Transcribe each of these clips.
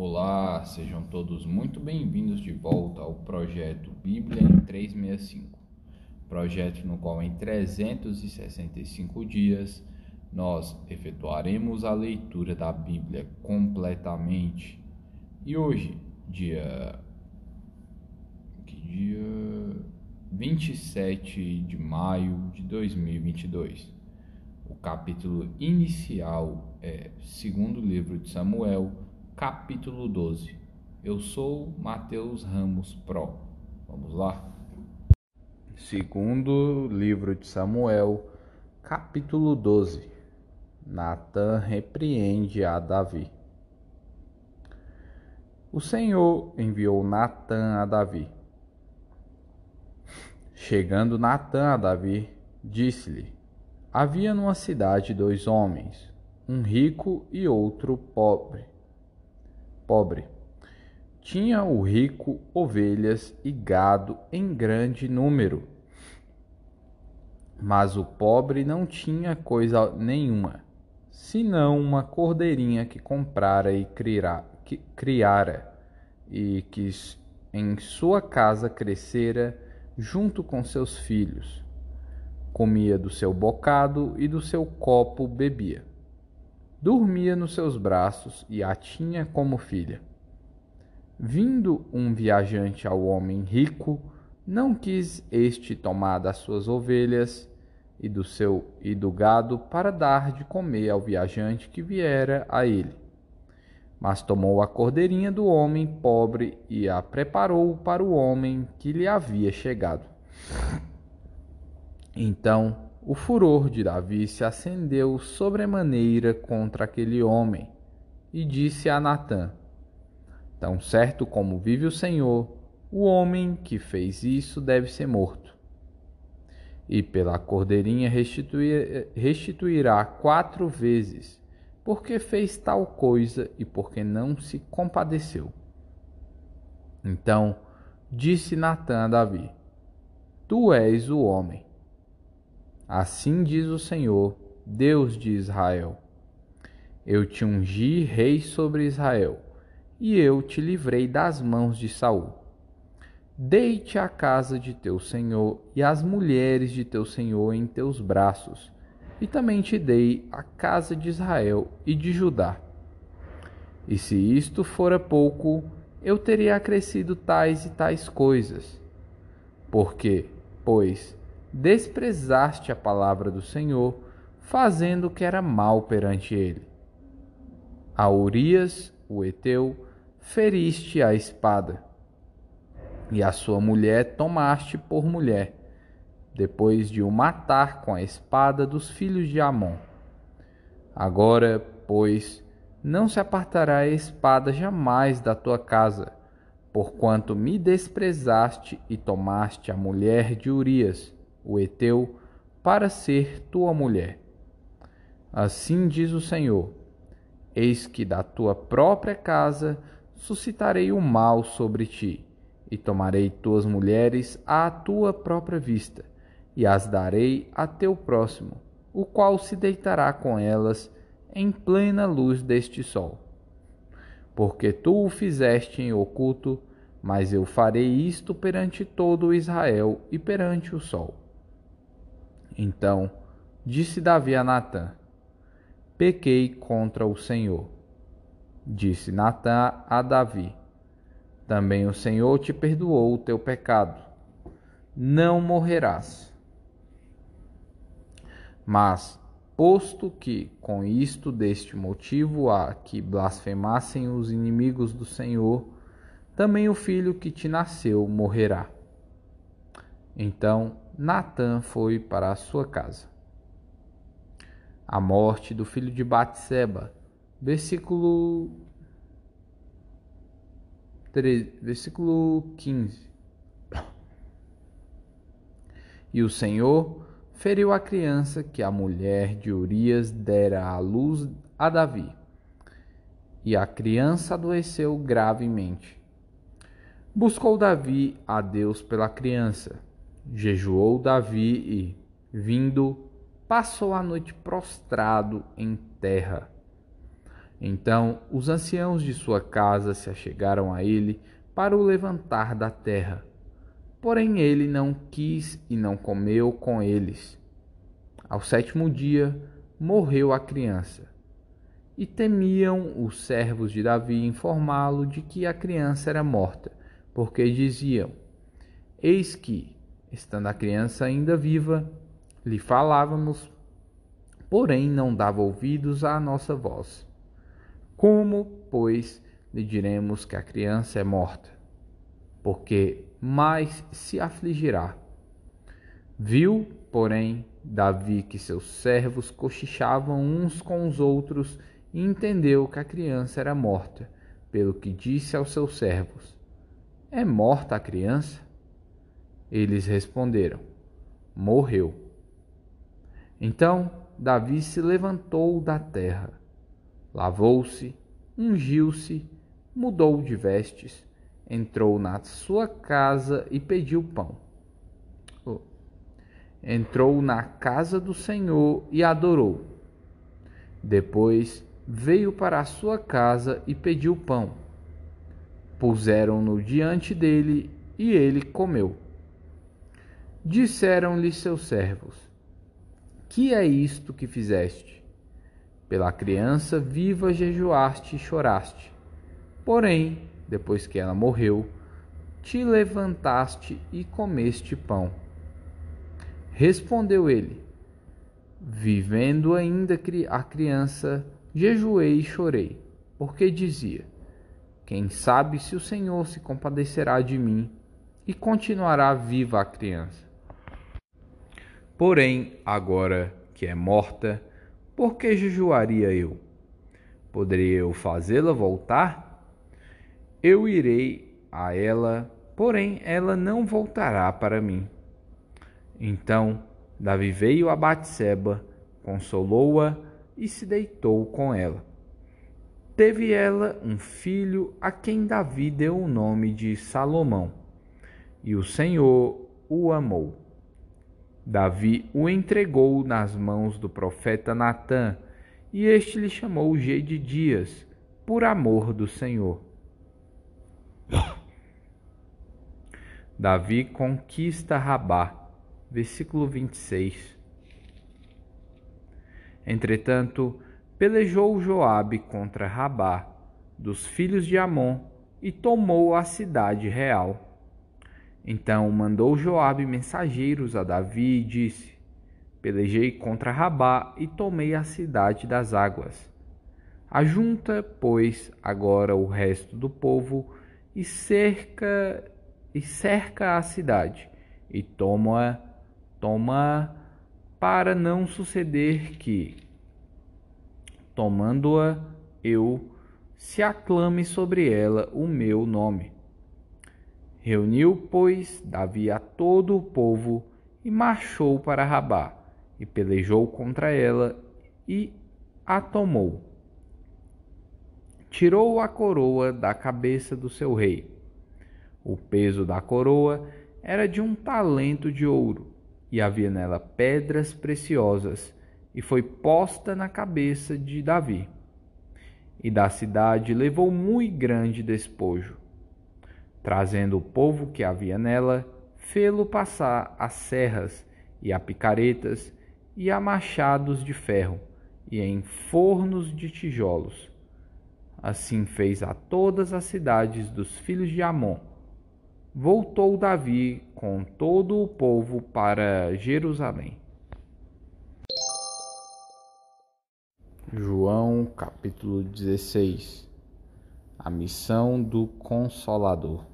Olá, sejam todos muito bem-vindos de volta ao projeto Bíblia em 365. Projeto no qual em 365 dias nós efetuaremos a leitura da Bíblia completamente. E hoje, dia que dia 27 de maio de 2022. O capítulo inicial é segundo livro de Samuel, capítulo 12. Eu sou Mateus Ramos Pro. Vamos lá? Segundo livro de Samuel, capítulo 12. Natã repreende a Davi. O Senhor enviou Natã a Davi. Chegando Natã a Davi, disse-lhe: Havia numa cidade dois homens, um rico e outro pobre. Pobre. Tinha o rico ovelhas e gado em grande número, mas o pobre não tinha coisa nenhuma, senão uma cordeirinha que comprara e criara, que criara, e que em sua casa crescera junto com seus filhos comia do seu bocado e do seu copo bebia. Dormia nos seus braços e a tinha como filha. Vindo um viajante ao homem rico, não quis este tomar das suas ovelhas e do seu e do gado para dar de comer ao viajante que viera a ele. Mas tomou a cordeirinha do homem pobre e a preparou para o homem que lhe havia chegado. Então o furor de Davi se acendeu sobremaneira contra aquele homem, e disse a Natã: Tão certo como vive o Senhor, o homem que fez isso deve ser morto. E pela cordeirinha restituir, restituirá quatro vezes, porque fez tal coisa e porque não se compadeceu. Então disse Natã a Davi: Tu és o homem. Assim diz o Senhor, Deus de Israel: Eu te ungi rei sobre Israel, e eu te livrei das mãos de Saul. Deite a casa de teu senhor e as mulheres de teu senhor em teus braços, e também te dei a casa de Israel e de Judá. E se isto fora pouco, eu teria acrescido tais e tais coisas. Porque, pois, desprezaste a palavra do Senhor, fazendo o que era mal perante ele. A Urias, o Eteu, feriste a espada, e a sua mulher tomaste por mulher, depois de o matar com a espada dos filhos de Amon. Agora, pois, não se apartará a espada jamais da tua casa, porquanto me desprezaste e tomaste a mulher de Urias, o Eteu, para ser tua mulher. Assim diz o Senhor: Eis que da tua própria casa suscitarei o mal sobre ti, e tomarei tuas mulheres à tua própria vista, e as darei a teu próximo, o qual se deitará com elas em plena luz deste sol. Porque tu o fizeste em oculto, mas eu farei isto perante todo Israel e perante o sol. Então disse Davi a Natã: Pequei contra o Senhor. Disse Natã a Davi: Também o Senhor te perdoou o teu pecado. Não morrerás. Mas, posto que com isto deste motivo há que blasfemassem os inimigos do Senhor, também o filho que te nasceu morrerá. Então Natã foi para a sua casa. A morte do filho de Batseba, versículo 13, versículo 15. E o Senhor feriu a criança que a mulher de Urias dera à luz a Davi. E a criança adoeceu gravemente. Buscou Davi a Deus pela criança Jejuou Davi e, vindo, passou a noite prostrado em terra. Então os anciãos de sua casa se achegaram a ele para o levantar da terra. Porém ele não quis e não comeu com eles. Ao sétimo dia morreu a criança. E temiam os servos de Davi informá-lo de que a criança era morta, porque diziam: Eis que, estando a criança ainda viva, lhe falávamos, porém não dava ouvidos à nossa voz. Como, pois, lhe diremos que a criança é morta? Porque mais se afligirá. Viu, porém, Davi que seus servos cochichavam uns com os outros e entendeu que a criança era morta, pelo que disse aos seus servos: É morta a criança? Eles responderam: Morreu. Então Davi se levantou da terra lavou-se, ungiu-se, mudou de vestes, entrou na sua casa e pediu pão. Oh. Entrou na casa do Senhor e adorou. Depois veio para a sua casa e pediu pão. Puseram-no diante dele e ele comeu. Disseram-lhe seus servos: Que é isto que fizeste? Pela criança viva jejuaste e choraste. Porém, depois que ela morreu, te levantaste e comeste pão. Respondeu ele: Vivendo ainda a criança, jejuei e chorei, porque dizia: Quem sabe se o Senhor se compadecerá de mim e continuará viva a criança. Porém, agora que é morta, por que jejuaria eu? Poderia eu fazê-la voltar? Eu irei a ela, porém ela não voltará para mim. Então Davi veio a Batseba, consolou-a e se deitou com ela. Teve ela um filho a quem Davi deu o nome de Salomão, e o Senhor o amou. Davi o entregou nas mãos do profeta Natã, e este lhe chamou de Dias, por amor do Senhor. Davi conquista Rabá, versículo 26. Entretanto, pelejou Joabe contra Rabá, dos filhos de Amon, e tomou a cidade real. Então mandou Joabe mensageiros a Davi e disse: Pelejei contra Rabá e tomei a cidade das águas. Ajunta, pois, agora o resto do povo e cerca e cerca a cidade e toma toma para não suceder que tomando-a eu se aclame sobre ela o meu nome. Reuniu, pois, Davi a todo o povo e marchou para Rabá, e pelejou contra ela e a tomou. Tirou a coroa da cabeça do seu rei. O peso da coroa era de um talento de ouro, e havia nela pedras preciosas, e foi posta na cabeça de Davi. E da cidade levou muito grande despojo trazendo o povo que havia nela, fê-lo passar a serras e a picaretas e a machados de ferro e em fornos de tijolos. Assim fez a todas as cidades dos filhos de Amon. Voltou Davi com todo o povo para Jerusalém. João capítulo 16 a missão do Consolador.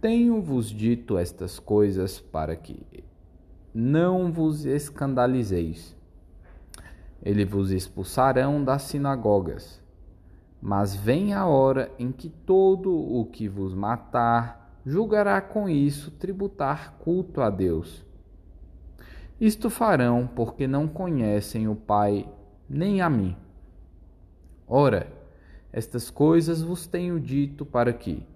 Tenho-vos dito estas coisas para que não vos escandalizeis. Eles vos expulsarão das sinagogas. Mas vem a hora em que todo o que vos matar julgará com isso tributar culto a Deus. Isto farão porque não conhecem o Pai nem a mim. Ora, estas coisas vos tenho dito para que,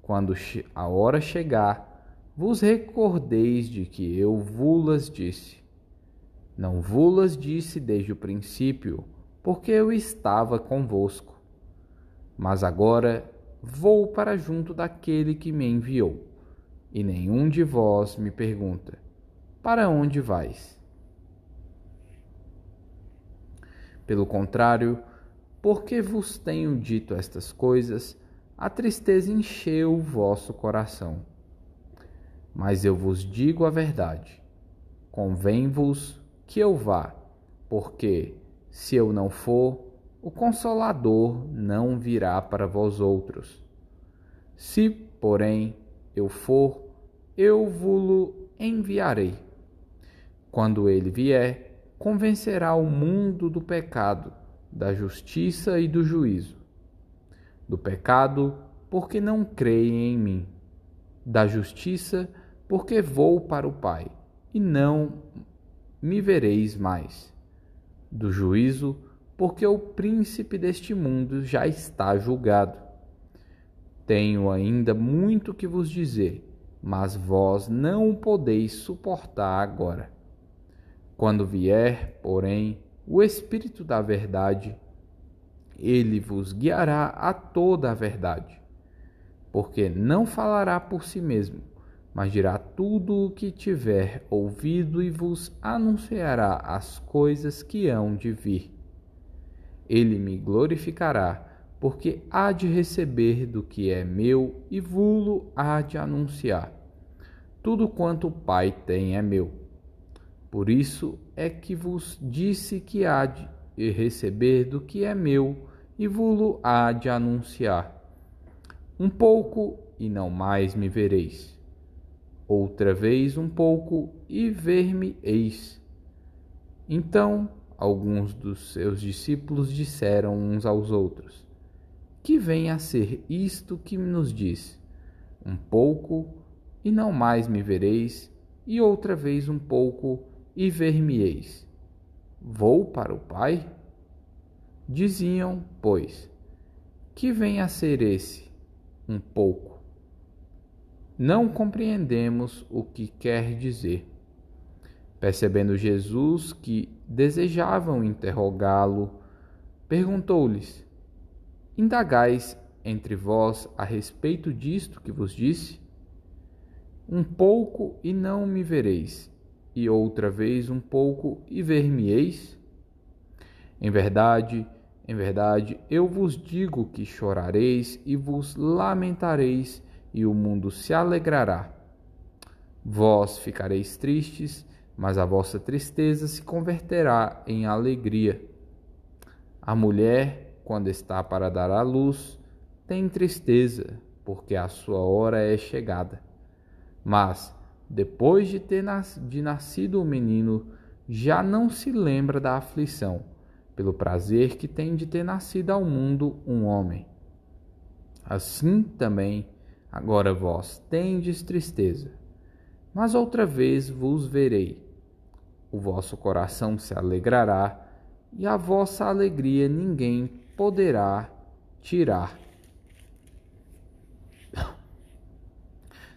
quando a hora chegar, vos recordeis de que eu vulas disse. Não vulas disse desde o princípio, porque eu estava convosco. Mas agora vou para junto daquele que me enviou, e nenhum de vós me pergunta: Para onde vais? Pelo contrário, porque vos tenho dito estas coisas, a tristeza encheu o vosso coração. Mas eu vos digo a verdade: convém-vos que eu vá, porque se eu não for, o Consolador não virá para vós outros. Se, porém, eu for, eu vou-lo enviarei. Quando ele vier, convencerá o mundo do pecado, da justiça e do juízo. Do pecado, porque não creem em mim. Da justiça, porque vou para o Pai, e não me vereis mais do juízo, porque o príncipe deste mundo já está julgado. Tenho ainda muito que vos dizer, mas vós não o podeis suportar agora. Quando vier, porém, o Espírito da Verdade, ele vos guiará a toda a verdade, porque não falará por si mesmo mas dirá tudo o que tiver ouvido e vos anunciará as coisas que hão de vir. Ele me glorificará, porque há de receber do que é meu e vulo há de anunciar. Tudo quanto o Pai tem é meu. Por isso é que vos disse que há de receber do que é meu e vulo há de anunciar. Um pouco e não mais me vereis outra vez um pouco e ver-me-eis. Então alguns dos seus discípulos disseram uns aos outros: Que vem a ser isto que nos diz? Um pouco e não mais me vereis, e outra vez um pouco e ver-me-eis. Vou para o Pai? Diziam, pois, que vem a ser esse um pouco não compreendemos o que quer dizer. Percebendo Jesus que desejavam interrogá-lo, perguntou-lhes: Indagais entre vós a respeito disto que vos disse? Um pouco e não me vereis, e outra vez um pouco e ver-me-eis? Em verdade, em verdade, eu vos digo que chorareis e vos lamentareis e o mundo se alegrará. Vós ficareis tristes, mas a vossa tristeza se converterá em alegria. A mulher, quando está para dar à luz, tem tristeza, porque a sua hora é chegada. Mas, depois de ter nas de nascido o menino, já não se lembra da aflição, pelo prazer que tem de ter nascido ao mundo um homem. Assim também, Agora vós tendes tristeza, mas outra vez vos verei. O vosso coração se alegrará, e a vossa alegria ninguém poderá tirar.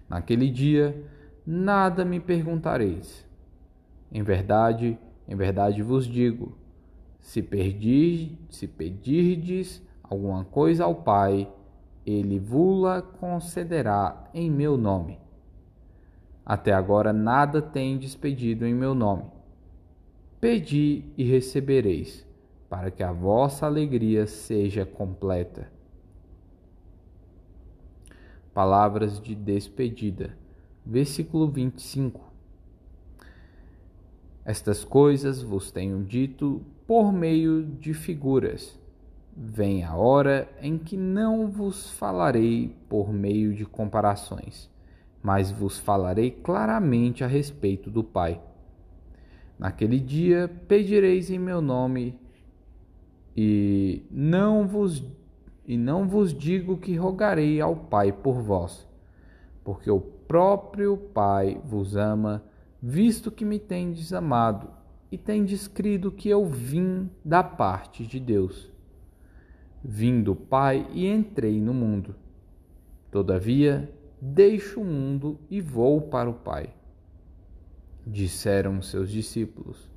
Naquele dia, nada me perguntareis. Em verdade, em verdade vos digo: se, perdi, se pedirdes alguma coisa ao Pai, ele vula concederá em meu nome. Até agora nada tem despedido em meu nome. Pedi e recebereis, para que a vossa alegria seja completa. Palavras de despedida. Versículo 25. Estas coisas vos tenho dito por meio de figuras Vem a hora em que não vos falarei por meio de comparações, mas vos falarei claramente a respeito do Pai. Naquele dia pedireis em meu nome, e não vos e não vos digo que rogarei ao Pai por vós, porque o próprio Pai vos ama, visto que me tendes amado e tendes crido que eu vim da parte de Deus. Vim do Pai e entrei no mundo. Todavia, deixo o mundo e vou para o Pai. Disseram seus discípulos: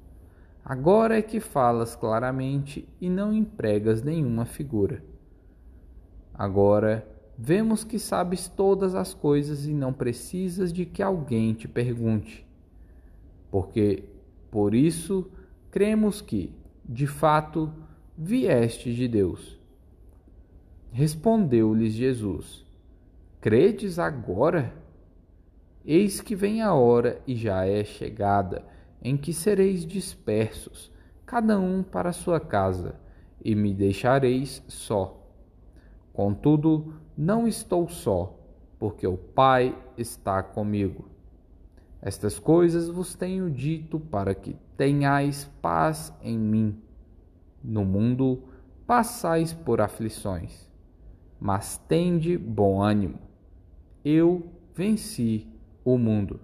Agora é que falas claramente e não empregas nenhuma figura. Agora vemos que sabes todas as coisas e não precisas de que alguém te pergunte. Porque por isso cremos que, de fato, vieste de Deus. Respondeu-lhes Jesus: Credes agora? Eis que vem a hora e já é chegada em que sereis dispersos, cada um para sua casa, e me deixareis só. Contudo, não estou só, porque o Pai está comigo. Estas coisas vos tenho dito para que tenhais paz em mim. No mundo passais por aflições, mas tende bom ânimo. Eu venci o mundo.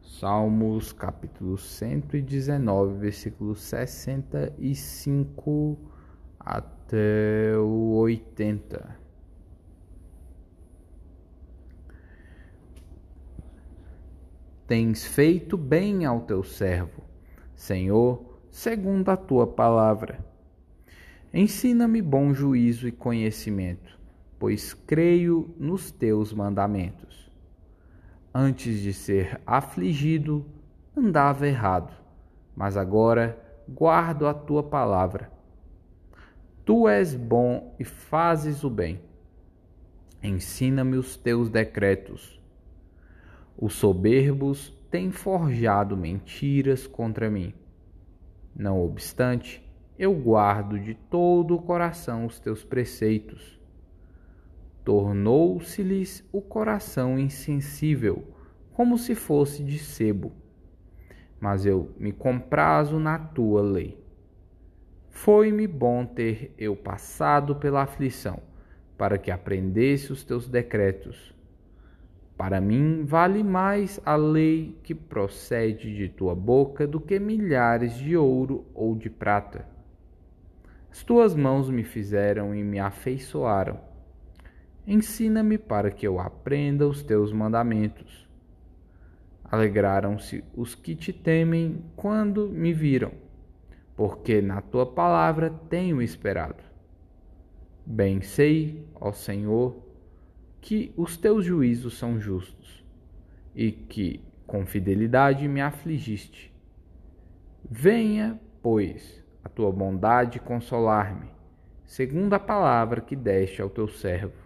Salmos capítulo 119, versículos 65 até o 80. Tens feito bem ao teu servo, Senhor, segundo a tua palavra. Ensina-me bom juízo e conhecimento, pois creio nos teus mandamentos. Antes de ser afligido, andava errado, mas agora guardo a tua palavra. Tu és bom e fazes o bem. Ensina-me os teus decretos. Os soberbos têm forjado mentiras contra mim. Não obstante, eu guardo de todo o coração os teus preceitos tornou-se-lhes o coração insensível, como se fosse de sebo. Mas eu me comprazo na tua lei. Foi-me bom ter eu passado pela aflição, para que aprendesse os teus decretos. Para mim vale mais a lei que procede de tua boca do que milhares de ouro ou de prata. As tuas mãos me fizeram e me afeiçoaram Ensina-me para que eu aprenda os teus mandamentos. Alegraram-se os que te temem quando me viram, porque na tua palavra tenho esperado. Bem sei, ó Senhor, que os teus juízos são justos e que com fidelidade me afligiste. Venha, pois, a tua bondade consolar-me, segundo a palavra que deste ao teu servo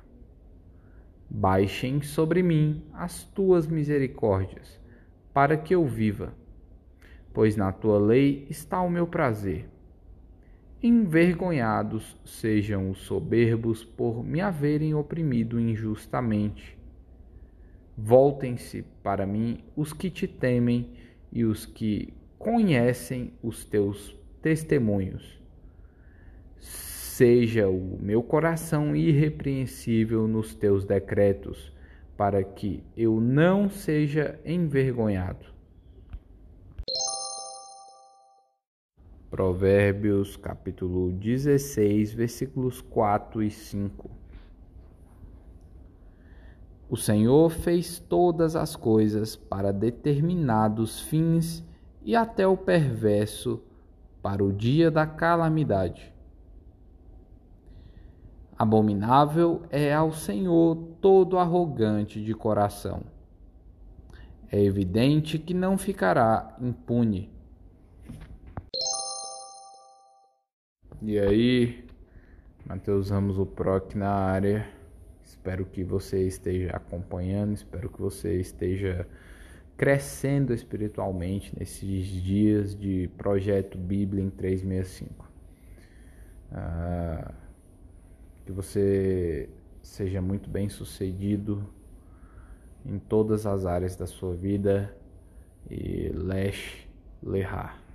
Baixem sobre mim as tuas misericórdias, para que eu viva, pois na tua lei está o meu prazer. Envergonhados sejam os soberbos por me haverem oprimido injustamente. Voltem-se para mim os que te temem e os que conhecem os teus testemunhos Seja o meu coração irrepreensível nos teus decretos, para que eu não seja envergonhado. Provérbios capítulo 16, versículos 4 e 5. O Senhor fez todas as coisas para determinados fins e até o perverso para o dia da calamidade. Abominável é ao Senhor todo arrogante de coração. É evidente que não ficará impune. E aí, Matheus Ramos, o PROC na área. Espero que você esteja acompanhando, espero que você esteja crescendo espiritualmente nesses dias de projeto Bíblia em 365. Ah, que você seja muito bem sucedido em todas as áreas da sua vida e Lesh Lehar.